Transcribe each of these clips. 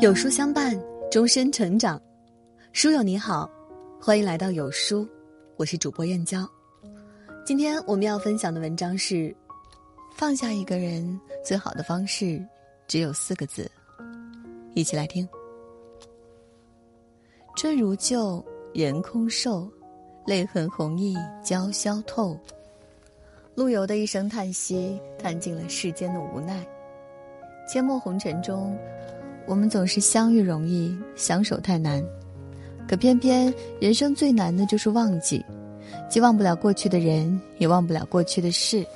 有书相伴，终身成长。书友你好，欢迎来到有书，我是主播燕娇。今天我们要分享的文章是：放下一个人最好的方式只有四个字。一起来听。春如旧，人空瘦，泪痕红浥鲛绡透。陆游的一声叹息，叹尽了世间的无奈。阡陌红尘中。我们总是相遇容易，相守太难，可偏偏人生最难的就是忘记，既忘不了过去的人，也忘不了过去的事，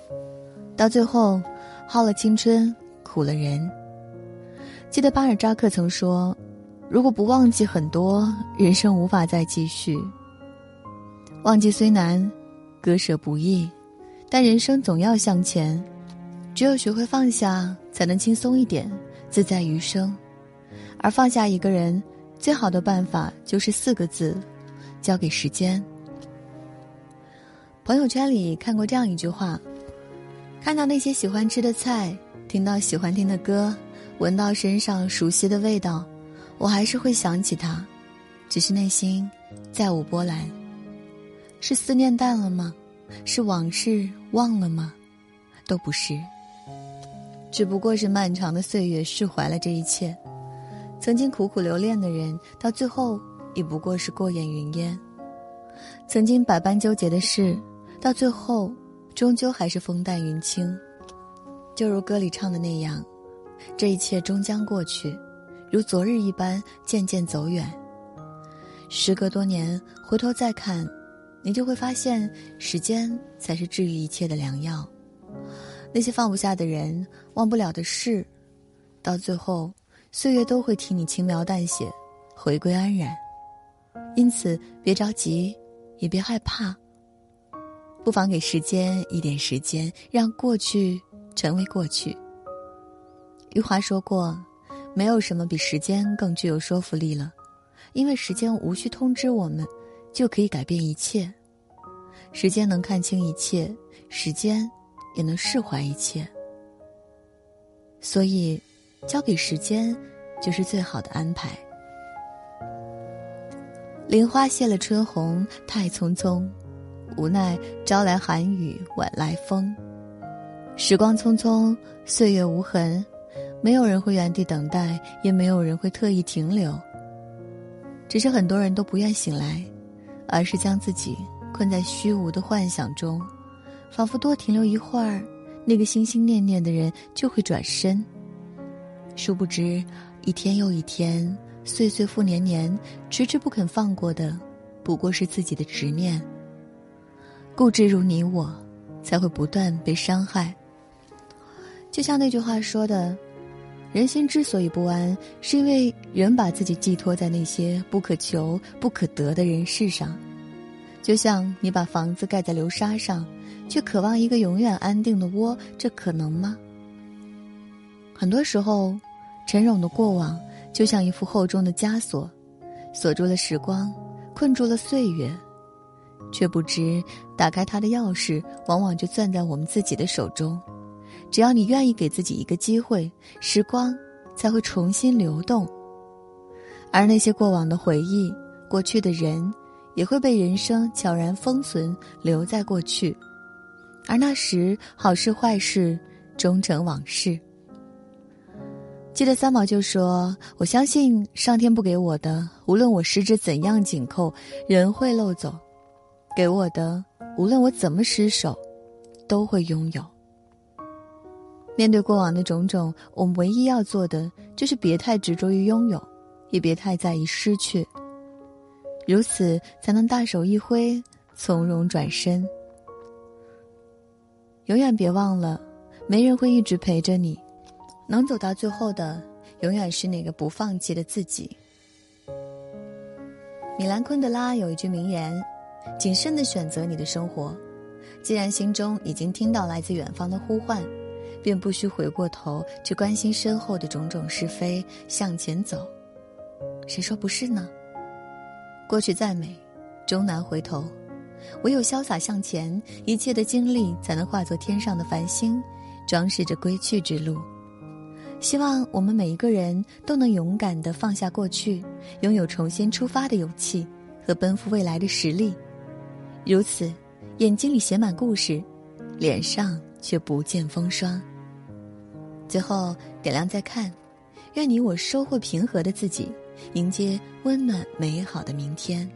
到最后，耗了青春，苦了人。记得巴尔扎克曾说：“如果不忘记很多，人生无法再继续。忘记虽难，割舍不易，但人生总要向前，只有学会放下，才能轻松一点，自在余生。”而放下一个人，最好的办法就是四个字：交给时间。朋友圈里看过这样一句话：看到那些喜欢吃的菜，听到喜欢听的歌，闻到身上熟悉的味道，我还是会想起他，只是内心再无波澜。是思念淡了吗？是往事忘了吗？都不是，只不过是漫长的岁月释怀了这一切。曾经苦苦留恋的人，到最后也不过是过眼云烟；曾经百般纠结的事，到最后终究还是风淡云轻。就如歌里唱的那样，这一切终将过去，如昨日一般渐渐走远。时隔多年回头再看，你就会发现，时间才是治愈一切的良药。那些放不下的人，忘不了的事，到最后。岁月都会替你轻描淡写，回归安然。因此，别着急，也别害怕。不妨给时间一点时间，让过去成为过去。余华说过：“没有什么比时间更具有说服力了，因为时间无需通知我们，就可以改变一切。时间能看清一切，时间也能释怀一切。所以。”交给时间，就是最好的安排。林花谢了春红，太匆匆，无奈朝来寒雨晚来风。时光匆匆，岁月无痕，没有人会原地等待，也没有人会特意停留。只是很多人都不愿醒来，而是将自己困在虚无的幻想中，仿佛多停留一会儿，那个心心念念的人就会转身。殊不知，一天又一天，岁岁复年年，迟迟不肯放过的，不过是自己的执念。固执如你我，才会不断被伤害。就像那句话说的：“人心之所以不安，是因为人把自己寄托在那些不可求、不可得的人事上。”就像你把房子盖在流沙上，却渴望一个永远安定的窝，这可能吗？很多时候，沉冗的过往就像一副厚重的枷锁，锁住了时光，困住了岁月，却不知打开它的钥匙往往就攥在我们自己的手中。只要你愿意给自己一个机会，时光才会重新流动，而那些过往的回忆、过去的人，也会被人生悄然封存，留在过去。而那时，好事坏事终成往事。记得三毛就说：“我相信上天不给我的，无论我十指怎样紧扣，人会漏走；给我的，无论我怎么失手，都会拥有。”面对过往的种种，我们唯一要做的就是别太执着于拥有，也别太在意失去。如此，才能大手一挥，从容转身。永远别忘了，没人会一直陪着你。能走到最后的，永远是那个不放弃的自己。米兰昆德拉有一句名言：“谨慎的选择你的生活，既然心中已经听到来自远方的呼唤，便不需回过头去关心身后的种种是非，向前走。谁说不是呢？过去再美，终难回头，唯有潇洒向前，一切的经历才能化作天上的繁星，装饰着归去之路。”希望我们每一个人都能勇敢的放下过去，拥有重新出发的勇气和奔赴未来的实力。如此，眼睛里写满故事，脸上却不见风霜。最后点亮再看，愿你我收获平和的自己，迎接温暖美好的明天。